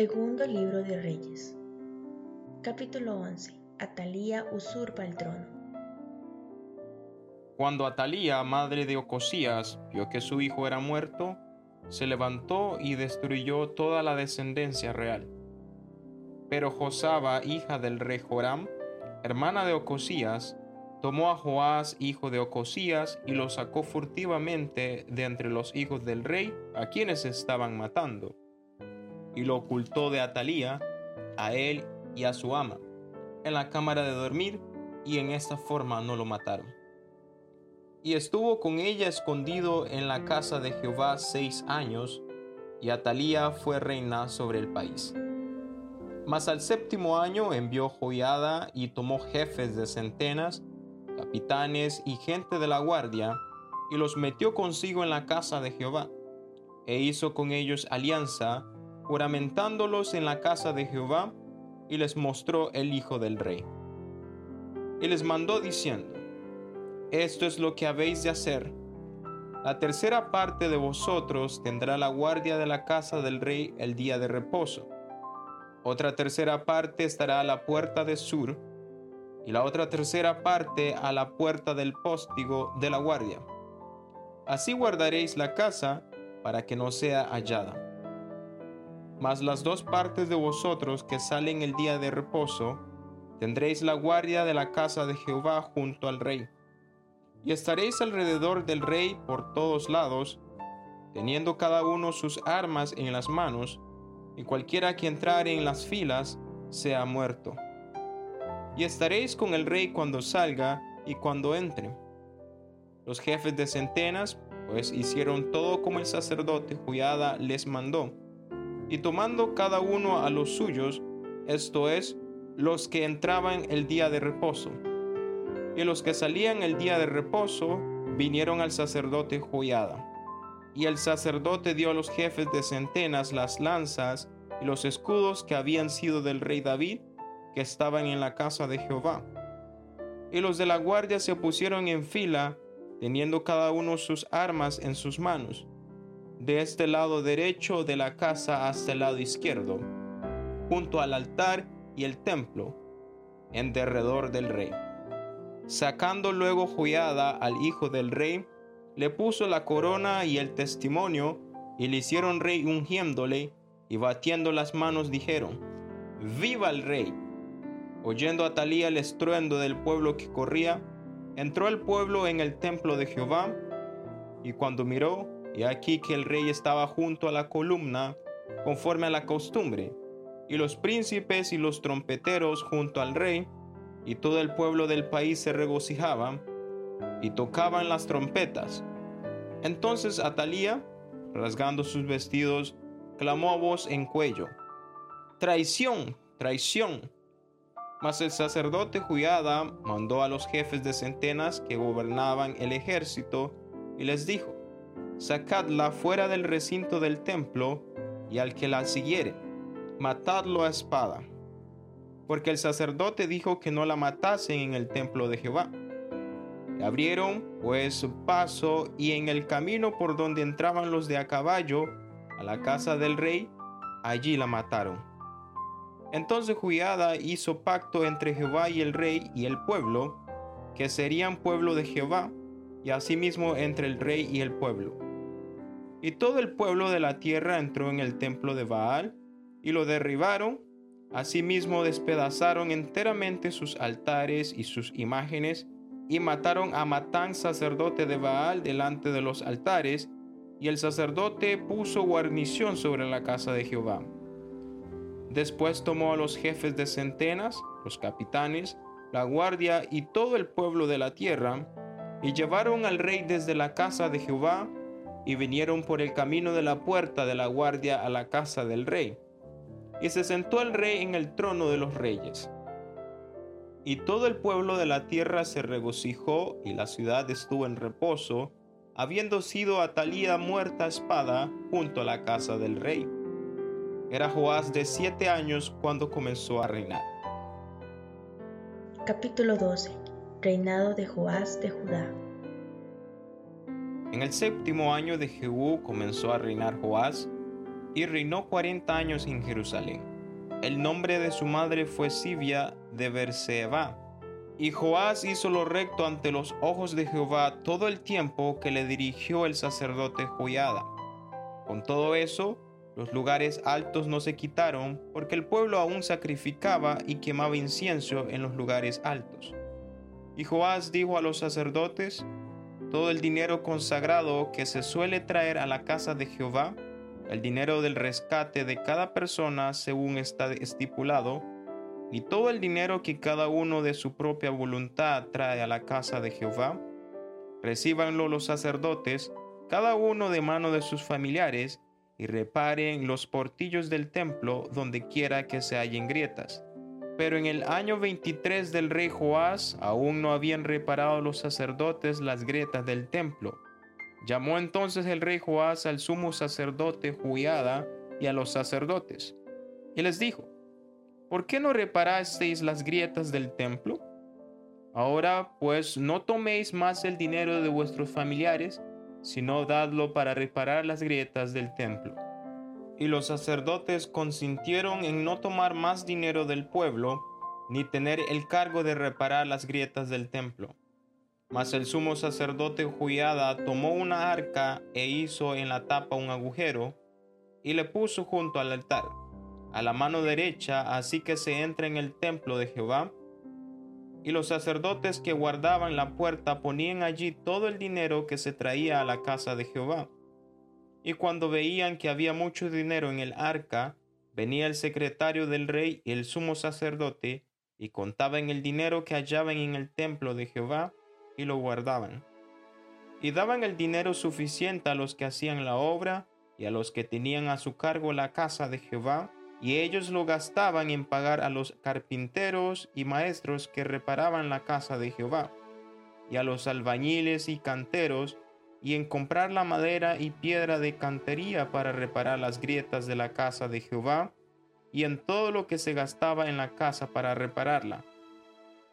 Segundo libro de Reyes. Capítulo 11. Atalía usurpa el trono. Cuando Atalía, madre de Ocosías, vio que su hijo era muerto, se levantó y destruyó toda la descendencia real. Pero Josaba, hija del rey Joram, hermana de Ocosías, tomó a Joás, hijo de Ocosías, y lo sacó furtivamente de entre los hijos del rey, a quienes estaban matando y lo ocultó de Atalía, a él y a su ama, en la cámara de dormir, y en esta forma no lo mataron. Y estuvo con ella escondido en la casa de Jehová seis años, y Atalía fue reina sobre el país. Mas al séptimo año envió Joiada y tomó jefes de centenas, capitanes y gente de la guardia, y los metió consigo en la casa de Jehová, e hizo con ellos alianza, juramentándolos en la casa de Jehová, y les mostró el hijo del rey. Y les mandó diciendo, Esto es lo que habéis de hacer. La tercera parte de vosotros tendrá la guardia de la casa del rey el día de reposo. Otra tercera parte estará a la puerta de sur, y la otra tercera parte a la puerta del póstigo de la guardia. Así guardaréis la casa para que no sea hallada. Mas las dos partes de vosotros que salen el día de reposo, tendréis la guardia de la casa de Jehová junto al rey. Y estaréis alrededor del rey por todos lados, teniendo cada uno sus armas en las manos, y cualquiera que entrare en las filas sea muerto. Y estaréis con el rey cuando salga y cuando entre. Los jefes de centenas, pues hicieron todo como el sacerdote Juyada les mandó y tomando cada uno a los suyos, esto es, los que entraban el día de reposo. Y los que salían el día de reposo vinieron al sacerdote Joyada. Y el sacerdote dio a los jefes de centenas las lanzas y los escudos que habían sido del rey David, que estaban en la casa de Jehová. Y los de la guardia se pusieron en fila, teniendo cada uno sus armas en sus manos de este lado derecho de la casa hasta el lado izquierdo, junto al altar y el templo, en derredor del rey. Sacando luego Joiada al hijo del rey, le puso la corona y el testimonio, y le hicieron rey ungiéndole, y batiendo las manos dijeron, ¡Viva el rey! Oyendo a Talía el estruendo del pueblo que corría, entró el pueblo en el templo de Jehová, y cuando miró, y aquí que el rey estaba junto a la columna, conforme a la costumbre, y los príncipes y los trompeteros junto al rey, y todo el pueblo del país se regocijaba, y tocaban las trompetas. Entonces Atalía, rasgando sus vestidos, clamó a voz en cuello, Traición, traición. Mas el sacerdote Juyada mandó a los jefes de centenas que gobernaban el ejército, y les dijo, sacadla fuera del recinto del templo, y al que la siguiere, matadlo a espada. Porque el sacerdote dijo que no la matasen en el templo de Jehová. abrieron pues paso y en el camino por donde entraban los de a caballo a la casa del rey, allí la mataron. Entonces Juyada hizo pacto entre Jehová y el rey y el pueblo, que serían pueblo de Jehová, y asimismo entre el rey y el pueblo y todo el pueblo de la tierra entró en el templo de Baal y lo derribaron. Asimismo despedazaron enteramente sus altares y sus imágenes y mataron a Matán sacerdote de Baal delante de los altares y el sacerdote puso guarnición sobre la casa de Jehová. Después tomó a los jefes de centenas, los capitanes, la guardia y todo el pueblo de la tierra, y llevaron al rey desde la casa de Jehová y vinieron por el camino de la puerta de la guardia a la casa del rey. Y se sentó el rey en el trono de los reyes. Y todo el pueblo de la tierra se regocijó y la ciudad estuvo en reposo, habiendo sido Atalía muerta espada junto a la casa del rey. Era Joás de siete años cuando comenzó a reinar. Capítulo 12. Reinado de Joás de Judá. En el séptimo año de Jehú comenzó a reinar Joás, y reinó cuarenta años en Jerusalén. El nombre de su madre fue Sibia de Berseba. Y Joás hizo lo recto ante los ojos de Jehová todo el tiempo que le dirigió el sacerdote Joiada. Con todo eso, los lugares altos no se quitaron, porque el pueblo aún sacrificaba y quemaba incienso en los lugares altos. Y Joás dijo a los sacerdotes, todo el dinero consagrado que se suele traer a la casa de Jehová, el dinero del rescate de cada persona según está estipulado, y todo el dinero que cada uno de su propia voluntad trae a la casa de Jehová, recíbanlo los sacerdotes, cada uno de mano de sus familiares, y reparen los portillos del templo donde quiera que se hallen grietas. Pero en el año 23 del rey Joás aún no habían reparado los sacerdotes las grietas del templo. Llamó entonces el rey Joás al sumo sacerdote Juiada y a los sacerdotes, y les dijo, ¿por qué no reparasteis las grietas del templo? Ahora pues no toméis más el dinero de vuestros familiares, sino dadlo para reparar las grietas del templo. Y los sacerdotes consintieron en no tomar más dinero del pueblo, ni tener el cargo de reparar las grietas del templo. Mas el sumo sacerdote Juiada tomó una arca e hizo en la tapa un agujero, y le puso junto al altar, a la mano derecha, así que se entra en el templo de Jehová, y los sacerdotes que guardaban la puerta ponían allí todo el dinero que se traía a la casa de Jehová. Y cuando veían que había mucho dinero en el arca, venía el secretario del rey y el sumo sacerdote, y contaban el dinero que hallaban en el templo de Jehová, y lo guardaban. Y daban el dinero suficiente a los que hacían la obra, y a los que tenían a su cargo la casa de Jehová, y ellos lo gastaban en pagar a los carpinteros y maestros que reparaban la casa de Jehová, y a los albañiles y canteros, y en comprar la madera y piedra de cantería para reparar las grietas de la casa de Jehová, y en todo lo que se gastaba en la casa para repararla.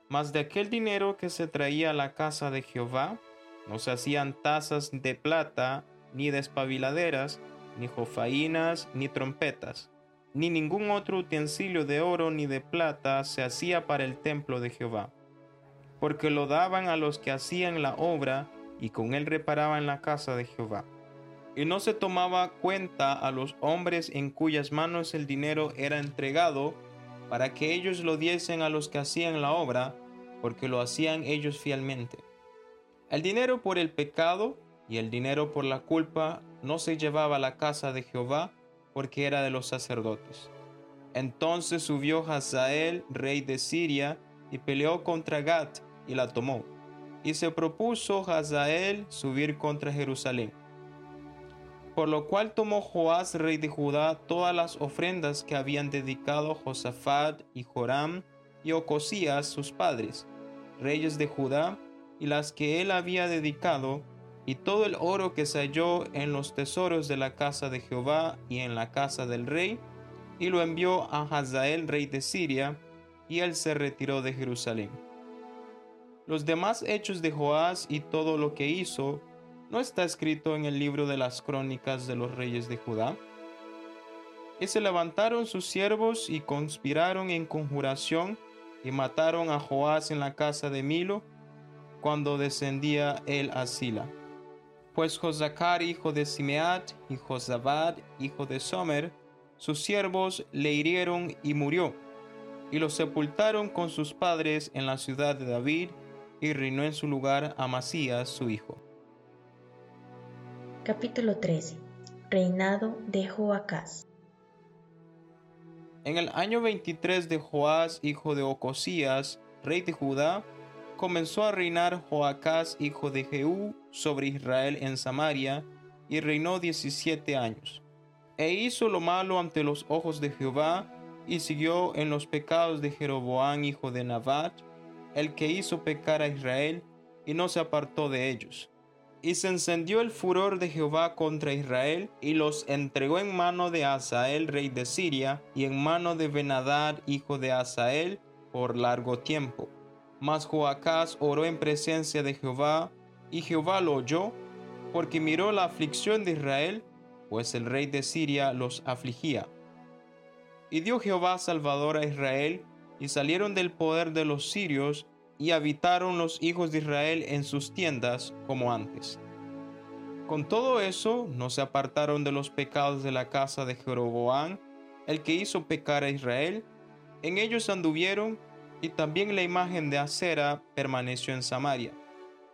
Mas de aquel dinero que se traía a la casa de Jehová, no se hacían tazas de plata, ni despabiladeras, ni jofainas, ni trompetas ni ningún otro utensilio de oro ni de plata se hacía para el templo de Jehová, porque lo daban a los que hacían la obra y con él reparaban la casa de Jehová. Y no se tomaba cuenta a los hombres en cuyas manos el dinero era entregado, para que ellos lo diesen a los que hacían la obra, porque lo hacían ellos fielmente. El dinero por el pecado y el dinero por la culpa no se llevaba a la casa de Jehová, porque era de los sacerdotes. Entonces subió Hazael, rey de Siria, y peleó contra Gat y la tomó. Y se propuso Hazael subir contra Jerusalén. Por lo cual tomó Joás, rey de Judá, todas las ofrendas que habían dedicado Josafat y Joram y Ocosías, sus padres, reyes de Judá, y las que él había dedicado, y todo el oro que se halló en los tesoros de la casa de Jehová y en la casa del rey, y lo envió a Hazael, rey de Siria, y él se retiró de Jerusalén. Los demás hechos de Joás y todo lo que hizo, ¿no está escrito en el libro de las crónicas de los reyes de Judá? Y se levantaron sus siervos y conspiraron en conjuración y mataron a Joás en la casa de Milo cuando descendía él a Sila. Pues Josacar, hijo de Simeat, y Josabad, hijo de Somer, sus siervos le hirieron y murió, y lo sepultaron con sus padres en la ciudad de David, y reinó en su lugar Amasías, su hijo. Capítulo 13 Reinado de Joacás En el año 23 de Joás, hijo de Ocosías, rey de Judá, comenzó a reinar Joacás, hijo de Jehú, sobre Israel en Samaria, y reinó diecisiete años. E hizo lo malo ante los ojos de Jehová, y siguió en los pecados de Jeroboán, hijo de Nabat, el que hizo pecar a Israel, y no se apartó de ellos. Y se encendió el furor de Jehová contra Israel, y los entregó en mano de Asael, rey de Siria, y en mano de Benadad, hijo de Asael, por largo tiempo. Mas Joacás oró en presencia de Jehová, y Jehová lo oyó, porque miró la aflicción de Israel, pues el rey de Siria los afligía. Y dio Jehová Salvador a Israel, y salieron del poder de los sirios, y habitaron los hijos de Israel en sus tiendas como antes. Con todo eso no se apartaron de los pecados de la casa de Jeroboam, el que hizo pecar a Israel. En ellos anduvieron, y también la imagen de acera permaneció en Samaria,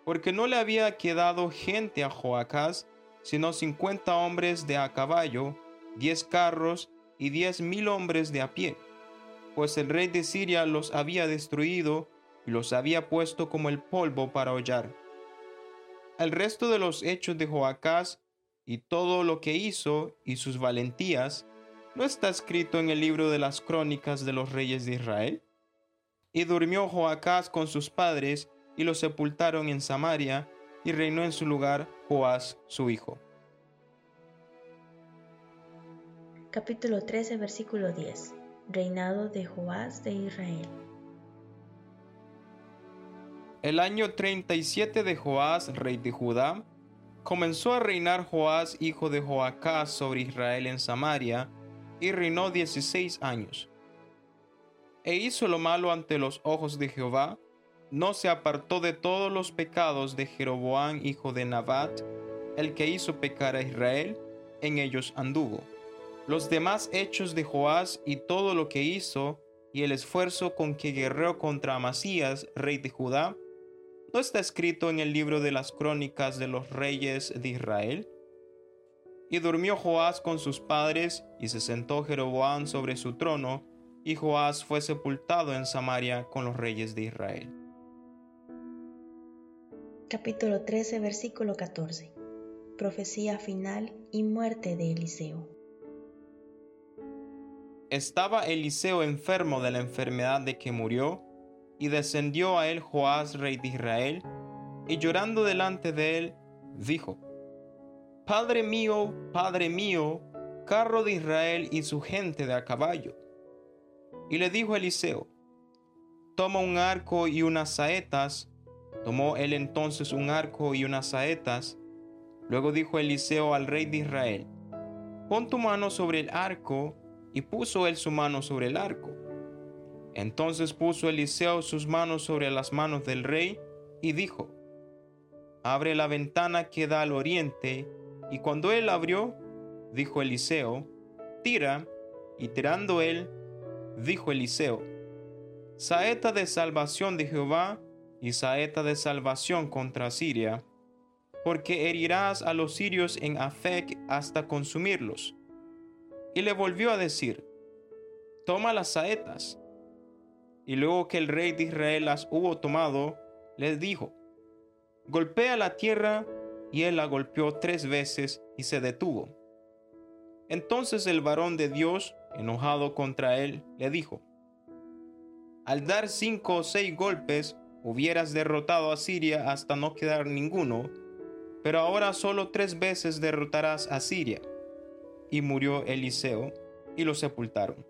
porque no le había quedado gente a Joacás, sino cincuenta hombres de a caballo, diez carros y diez mil hombres de a pie, pues el rey de Siria los había destruido y los había puesto como el polvo para hollar. El resto de los hechos de Joacás y todo lo que hizo y sus valentías, ¿no está escrito en el libro de las crónicas de los reyes de Israel? Y durmió Joacás con sus padres y los sepultaron en Samaria y reinó en su lugar Joás su hijo. Capítulo 13, versículo 10. Reinado de Joás de Israel. El año 37 de Joás, rey de Judá, comenzó a reinar Joás, hijo de Joacás, sobre Israel en Samaria, y reinó 16 años. E hizo lo malo ante los ojos de Jehová, no se apartó de todos los pecados de Jeroboam, hijo de Nabat, el que hizo pecar a Israel, en ellos anduvo. Los demás hechos de Joás y todo lo que hizo, y el esfuerzo con que guerreó contra Amasías, rey de Judá, ¿no está escrito en el libro de las crónicas de los reyes de Israel? Y durmió Joás con sus padres, y se sentó Jeroboam sobre su trono, y Joás fue sepultado en Samaria con los reyes de Israel capítulo 13, versículo 14. Profecía final y muerte de Eliseo. Estaba Eliseo enfermo de la enfermedad de que murió, y descendió a él Joás, rey de Israel, y llorando delante de él, dijo, Padre mío, Padre mío, carro de Israel y su gente de a caballo. Y le dijo Eliseo, Toma un arco y unas saetas, Tomó él entonces un arco y unas saetas. Luego dijo Eliseo al rey de Israel, Pon tu mano sobre el arco, y puso él su mano sobre el arco. Entonces puso Eliseo sus manos sobre las manos del rey, y dijo, Abre la ventana que da al oriente, y cuando él abrió, dijo Eliseo, Tira, y tirando él, dijo Eliseo, Saeta de salvación de Jehová, y saeta de salvación contra Siria, porque herirás a los sirios en Afec hasta consumirlos. Y le volvió a decir, toma las saetas. Y luego que el rey de Israel las hubo tomado, les dijo, golpea la tierra, y él la golpeó tres veces y se detuvo. Entonces el varón de Dios, enojado contra él, le dijo, al dar cinco o seis golpes, hubieras derrotado a Siria hasta no quedar ninguno, pero ahora solo tres veces derrotarás a Siria. Y murió Eliseo, y lo sepultaron.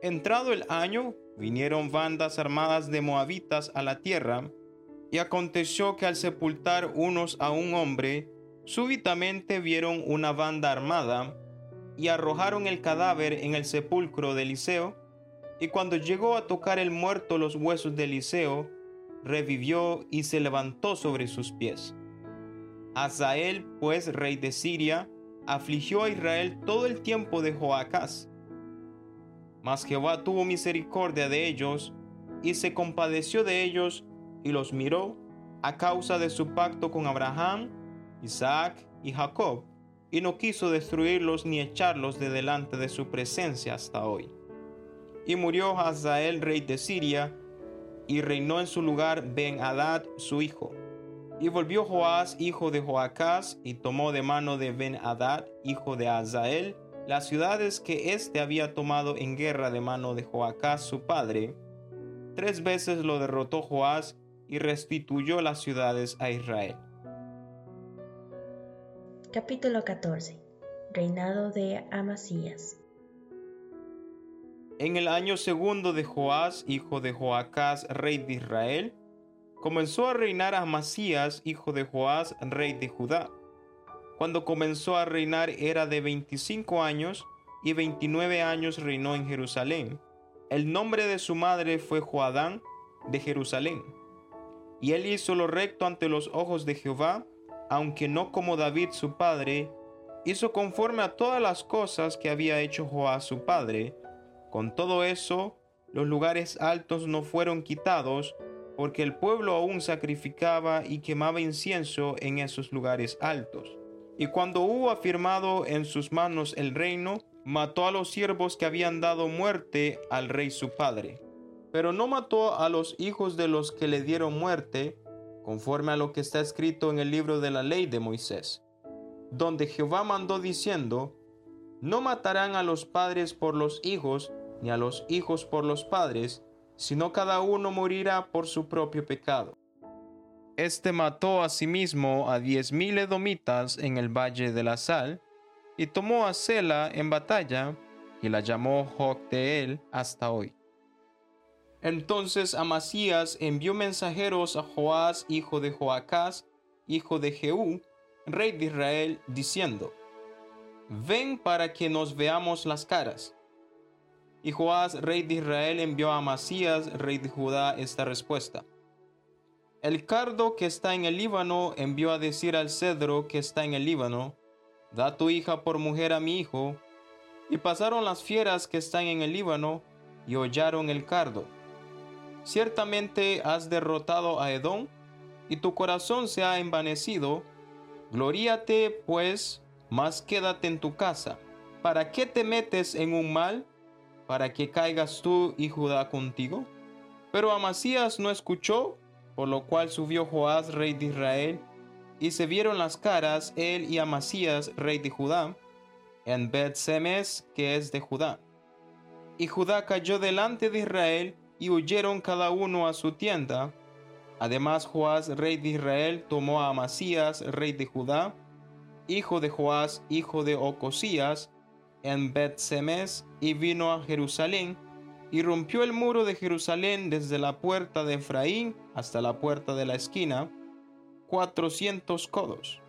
Entrado el año, vinieron bandas armadas de moabitas a la tierra, y aconteció que al sepultar unos a un hombre, súbitamente vieron una banda armada, y arrojaron el cadáver en el sepulcro de Eliseo, y cuando llegó a tocar el muerto los huesos de Eliseo, revivió y se levantó sobre sus pies. Azael, pues rey de Siria, afligió a Israel todo el tiempo de Joacás. Mas Jehová tuvo misericordia de ellos, y se compadeció de ellos, y los miró a causa de su pacto con Abraham, Isaac y Jacob, y no quiso destruirlos ni echarlos de delante de su presencia hasta hoy y murió Hazael, rey de Siria, y reinó en su lugar Ben-Hadad, su hijo. Y volvió Joás, hijo de Joacás, y tomó de mano de Ben-Hadad, hijo de Hazael, las ciudades que éste había tomado en guerra de mano de Joacás, su padre. Tres veces lo derrotó Joás y restituyó las ciudades a Israel. Capítulo 14 Reinado de Amasías en el año segundo de Joás, hijo de Joacás, rey de Israel, comenzó a reinar Amasías, hijo de Joás, rey de Judá. cuando comenzó a reinar era de 25 años y 29 años reinó en Jerusalén. El nombre de su madre fue Joadán de Jerusalén. Y él hizo lo recto ante los ojos de Jehová, aunque no como David su padre, hizo conforme a todas las cosas que había hecho Joás su padre. Con todo eso, los lugares altos no fueron quitados, porque el pueblo aún sacrificaba y quemaba incienso en esos lugares altos. Y cuando hubo afirmado en sus manos el reino, mató a los siervos que habían dado muerte al rey su padre. Pero no mató a los hijos de los que le dieron muerte, conforme a lo que está escrito en el libro de la ley de Moisés, donde Jehová mandó diciendo, No matarán a los padres por los hijos, ni a los hijos por los padres, sino cada uno morirá por su propio pecado. Este mató asimismo a diez mil edomitas en el valle de la sal, y tomó a Sela en batalla, y la llamó Jocteel hasta hoy. Entonces Amasías envió mensajeros a Joás, hijo de Joacás, hijo de Jehú, rey de Israel, diciendo, Ven para que nos veamos las caras. Y Joás, rey de Israel, envió a Amasías, rey de Judá, esta respuesta. El cardo que está en el Líbano envió a decir al cedro que está en el Líbano, Da tu hija por mujer a mi hijo. Y pasaron las fieras que están en el Líbano y hollaron el cardo. Ciertamente has derrotado a Edom y tu corazón se ha envanecido. Gloríate, pues, mas quédate en tu casa. ¿Para qué te metes en un mal? ¿Para que caigas tú y Judá contigo? Pero Amasías no escuchó, por lo cual subió Joás, rey de Israel, y se vieron las caras él y Amasías, rey de Judá, en bet Semes, que es de Judá. Y Judá cayó delante de Israel, y huyeron cada uno a su tienda. Además Joás, rey de Israel, tomó a Amasías, rey de Judá, hijo de Joás, hijo de Ocosías, en bet Semes, y vino a Jerusalén, y rompió el muro de Jerusalén desde la puerta de Efraín hasta la puerta de la esquina, cuatrocientos codos.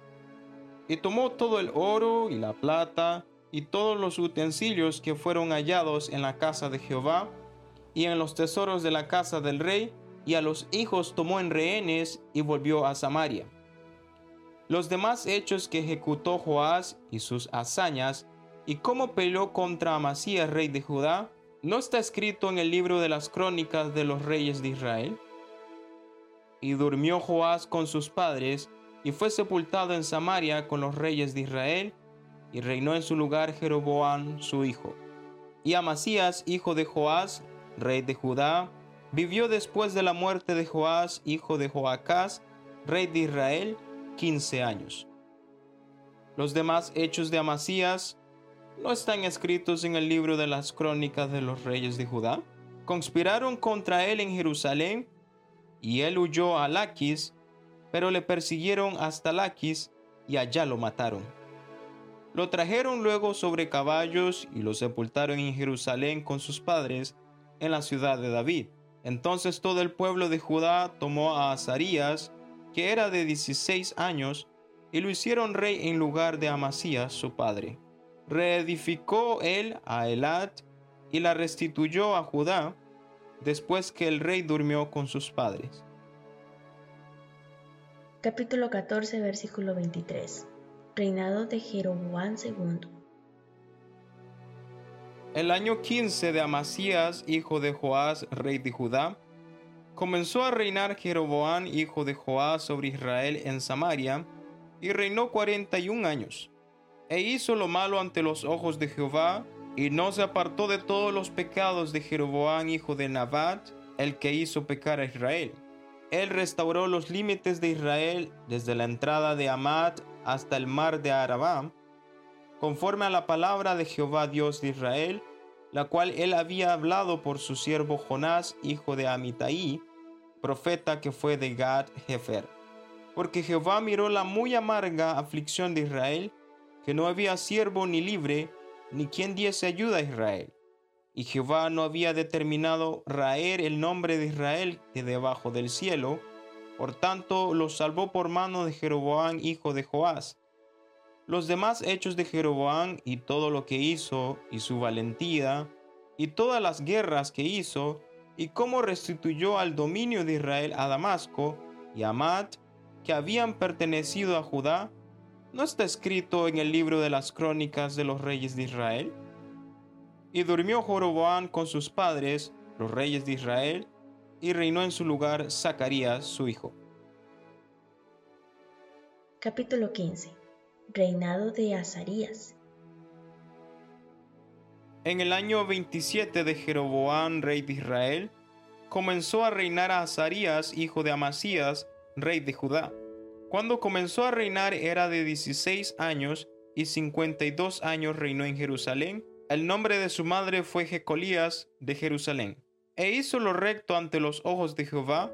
Y tomó todo el oro y la plata y todos los utensilios que fueron hallados en la casa de Jehová y en los tesoros de la casa del rey, y a los hijos tomó en rehenes y volvió a Samaria. Los demás hechos que ejecutó Joás y sus hazañas, y cómo peleó contra Amasías, rey de Judá, ¿no está escrito en el libro de las crónicas de los reyes de Israel? Y durmió Joás con sus padres, y fue sepultado en Samaria con los reyes de Israel, y reinó en su lugar Jeroboam su hijo. Y Amasías, hijo de Joás, rey de Judá, vivió después de la muerte de Joás, hijo de Joacás, rey de Israel, quince años. Los demás hechos de Amasías no están escritos en el libro de las crónicas de los reyes de Judá. Conspiraron contra él en Jerusalén y él huyó a Laquis, pero le persiguieron hasta Laquis y allá lo mataron. Lo trajeron luego sobre caballos y lo sepultaron en Jerusalén con sus padres en la ciudad de David. Entonces todo el pueblo de Judá tomó a Azarías, que era de 16 años, y lo hicieron rey en lugar de Amasías su padre. Reedificó él a Elat y la restituyó a Judá, después que el rey durmió con sus padres. Capítulo 14, versículo 23. Reinado de Jeroboam II. El año 15 de Amasías, hijo de Joás, rey de Judá, comenzó a reinar Jeroboam, hijo de Joás, sobre Israel en Samaria, y reinó cuarenta y un años. E hizo lo malo ante los ojos de Jehová, y no se apartó de todos los pecados de Jeroboam, hijo de Nabat, el que hizo pecar a Israel. Él restauró los límites de Israel desde la entrada de Amat hasta el mar de Arabá, conforme a la palabra de Jehová Dios de Israel, la cual él había hablado por su siervo Jonás, hijo de Amitai, profeta que fue de Gad Jefer. Porque Jehová miró la muy amarga aflicción de Israel, que no había siervo ni libre, ni quien diese ayuda a Israel. Y Jehová no había determinado raer el nombre de Israel de debajo del cielo, por tanto lo salvó por mano de Jeroboam hijo de Joás. Los demás hechos de Jeroboam y todo lo que hizo, y su valentía, y todas las guerras que hizo, y cómo restituyó al dominio de Israel a Damasco y a Amat, que habían pertenecido a Judá, ¿no está escrito en el libro de las crónicas de los reyes de Israel? Y durmió Joroboam con sus padres, los reyes de Israel, y reinó en su lugar Zacarías, su hijo. Capítulo 15. Reinado de Azarías. En el año 27 de Jeroboam, rey de Israel, comenzó a reinar a Azarías, hijo de Amasías, rey de Judá. Cuando comenzó a reinar era de 16 años y 52 años reinó en Jerusalén. El nombre de su madre fue Jecolías de Jerusalén. E hizo lo recto ante los ojos de Jehová,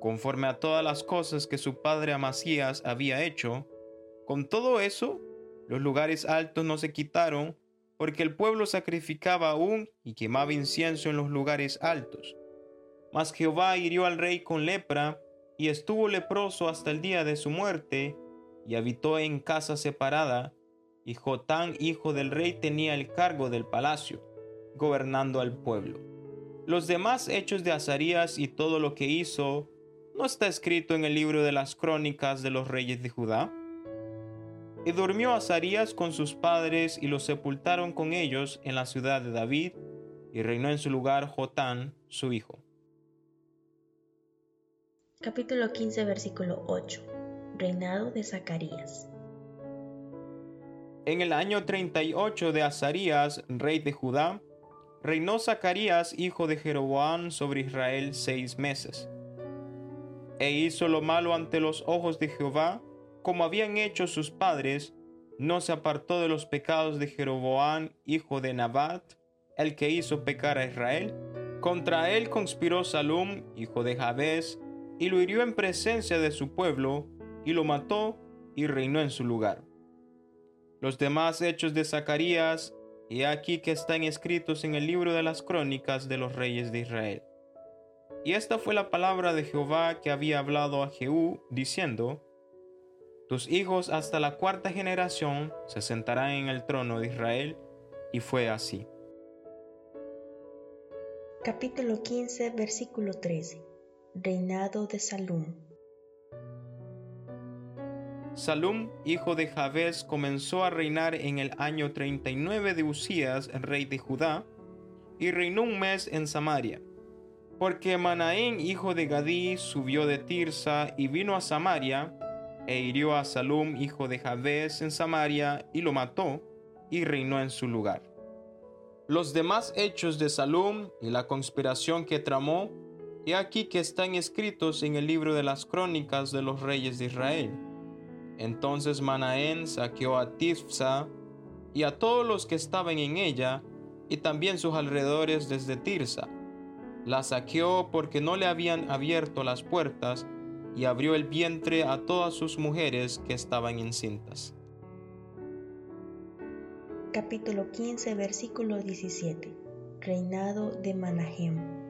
conforme a todas las cosas que su padre Amasías había hecho. Con todo eso, los lugares altos no se quitaron, porque el pueblo sacrificaba aún y quemaba incienso en los lugares altos. Mas Jehová hirió al rey con lepra, y estuvo leproso hasta el día de su muerte, y habitó en casa separada, y Jotán, hijo del rey, tenía el cargo del palacio, gobernando al pueblo. Los demás hechos de Azarías y todo lo que hizo, ¿no está escrito en el libro de las crónicas de los reyes de Judá? Y durmió Azarías con sus padres y los sepultaron con ellos en la ciudad de David, y reinó en su lugar Jotán, su hijo. Capítulo 15, versículo 8. Reinado de Zacarías. En el año 38 de Azarías, rey de Judá, reinó Zacarías, hijo de Jeroboam, sobre Israel seis meses. E hizo lo malo ante los ojos de Jehová, como habían hecho sus padres, no se apartó de los pecados de Jeroboam, hijo de Nabat, el que hizo pecar a Israel. Contra él conspiró Salum, hijo de Jabes, y lo hirió en presencia de su pueblo, y lo mató y reinó en su lugar. Los demás hechos de Zacarías, y aquí que están escritos en el libro de las crónicas de los reyes de Israel. Y esta fue la palabra de Jehová que había hablado a Jehú, diciendo, Tus hijos hasta la cuarta generación se sentarán en el trono de Israel, y fue así. Capítulo 15, versículo 13 Reinado de Salum. Salum, hijo de Jabes, comenzó a reinar en el año 39 de Usías, rey de Judá, y reinó un mes en Samaria. Porque Manaén, hijo de Gadí, subió de Tirsa y vino a Samaria, e hirió a Salum, hijo de Jabes, en Samaria, y lo mató, y reinó en su lugar. Los demás hechos de Salum y la conspiración que tramó y aquí que están escritos en el libro de las crónicas de los reyes de Israel. Entonces Manaén saqueó a Tifsa y a todos los que estaban en ella, y también sus alrededores desde Tirsa. La saqueó porque no le habían abierto las puertas, y abrió el vientre a todas sus mujeres que estaban encintas. Capítulo 15, versículo 17. Reinado de Manahem.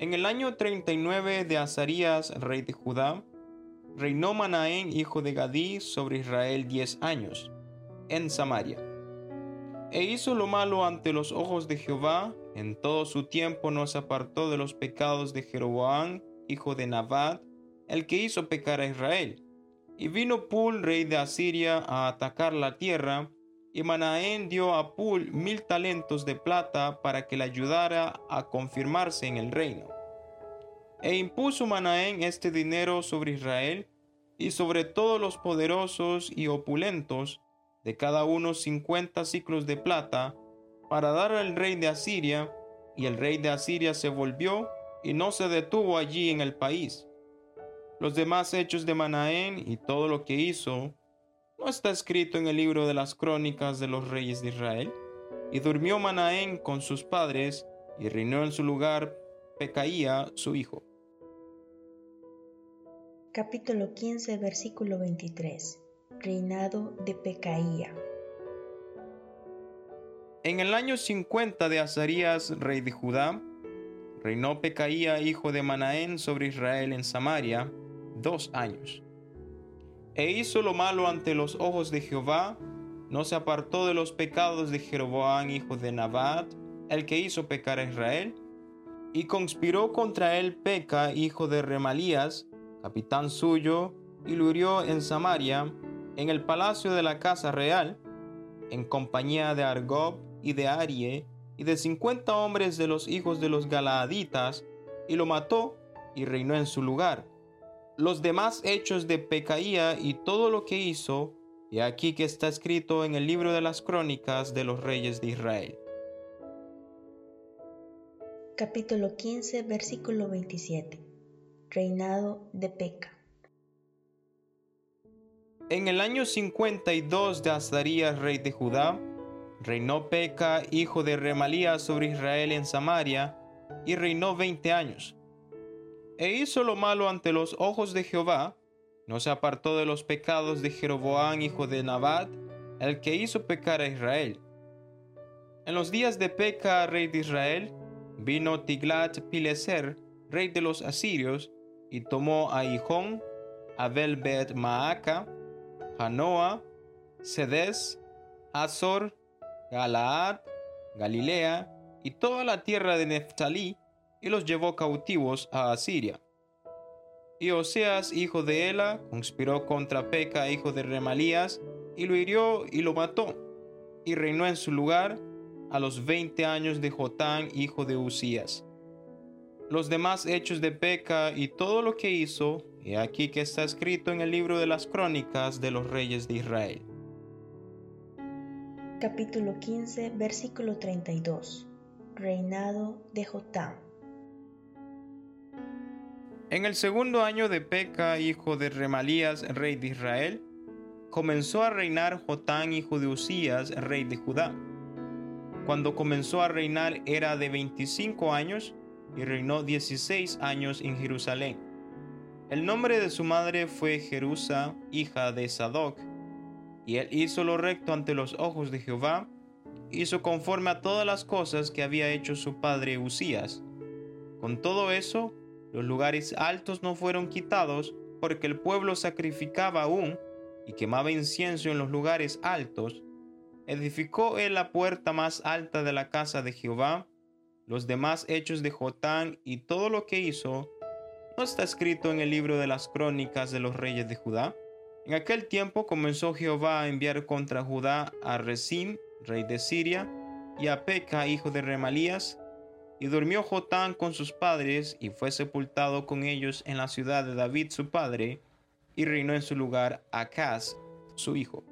En el año 39 de Azarías, rey de Judá, reinó Manaén, hijo de Gadí, sobre Israel diez años, en Samaria. E hizo lo malo ante los ojos de Jehová, en todo su tiempo no se apartó de los pecados de Jeroboam, hijo de Nabat, el que hizo pecar a Israel. Y vino Pul, rey de Asiria, a atacar la tierra, y Manaén dio a Pul mil talentos de plata para que le ayudara a confirmarse en el reino. E impuso Manaén este dinero sobre Israel y sobre todos los poderosos y opulentos, de cada uno cincuenta ciclos de plata, para dar al rey de Asiria, y el rey de Asiria se volvió y no se detuvo allí en el país. Los demás hechos de Manaén y todo lo que hizo, ¿No está escrito en el libro de las crónicas de los reyes de Israel? Y durmió Manaén con sus padres, y reinó en su lugar Pecaía, su hijo. Capítulo 15, versículo 23. Reinado de Pecaía. En el año 50 de Azarías, rey de Judá, reinó Pecaía, hijo de Manaén, sobre Israel en Samaria, dos años e hizo lo malo ante los ojos de Jehová, no se apartó de los pecados de Jeroboam, hijo de Nabat, el que hizo pecar a Israel, y conspiró contra él Peca, hijo de Remalías, capitán suyo, y lo hirió en Samaria, en el palacio de la casa real, en compañía de Argob y de Arie, y de cincuenta hombres de los hijos de los Galaaditas, y lo mató y reinó en su lugar. Los demás hechos de Pecaía y todo lo que hizo, y aquí que está escrito en el libro de las crónicas de los reyes de Israel. Capítulo 15, versículo 27. Reinado de Peca. En el año 52 de Azarías, rey de Judá, reinó Peca, hijo de Remalías, sobre Israel en Samaria, y reinó veinte años. E hizo lo malo ante los ojos de Jehová, no se apartó de los pecados de Jeroboam, hijo de Nabat, el que hizo pecar a Israel. En los días de Peca, rey de Israel, vino Tiglat-Pileser, rey de los asirios, y tomó a Hijón, a Belbet Maaca, Janoa, Sedes, Azor, Galaad, Galilea y toda la tierra de Neftalí, y los llevó cautivos a Asiria. Y Oseas, hijo de Ela, conspiró contra Peca, hijo de Remalías, y lo hirió y lo mató, y reinó en su lugar a los veinte años de Jotán, hijo de Usías. Los demás hechos de Peca y todo lo que hizo, y aquí que está escrito en el libro de las crónicas de los reyes de Israel. Capítulo 15, versículo 32. Reinado de Jotam. En el segundo año de Peca, hijo de Remalías, rey de Israel, comenzó a reinar Jotán, hijo de Usías, rey de Judá. Cuando comenzó a reinar era de 25 años y reinó 16 años en Jerusalén. El nombre de su madre fue Jerusa, hija de Sadoc, y él hizo lo recto ante los ojos de Jehová, hizo conforme a todas las cosas que había hecho su padre Usías. Con todo eso, los lugares altos no fueron quitados, porque el pueblo sacrificaba aún y quemaba incienso en los lugares altos. Edificó él la puerta más alta de la casa de Jehová, los demás hechos de Jotán y todo lo que hizo, ¿No está escrito en el libro de las crónicas de los reyes de Judá? En aquel tiempo comenzó Jehová a enviar contra Judá a Rezín, rey de Siria, y a Peca, hijo de Remalías, y durmió Jotán con sus padres, y fue sepultado con ellos en la ciudad de David su padre, y reinó en su lugar Acaz, su hijo.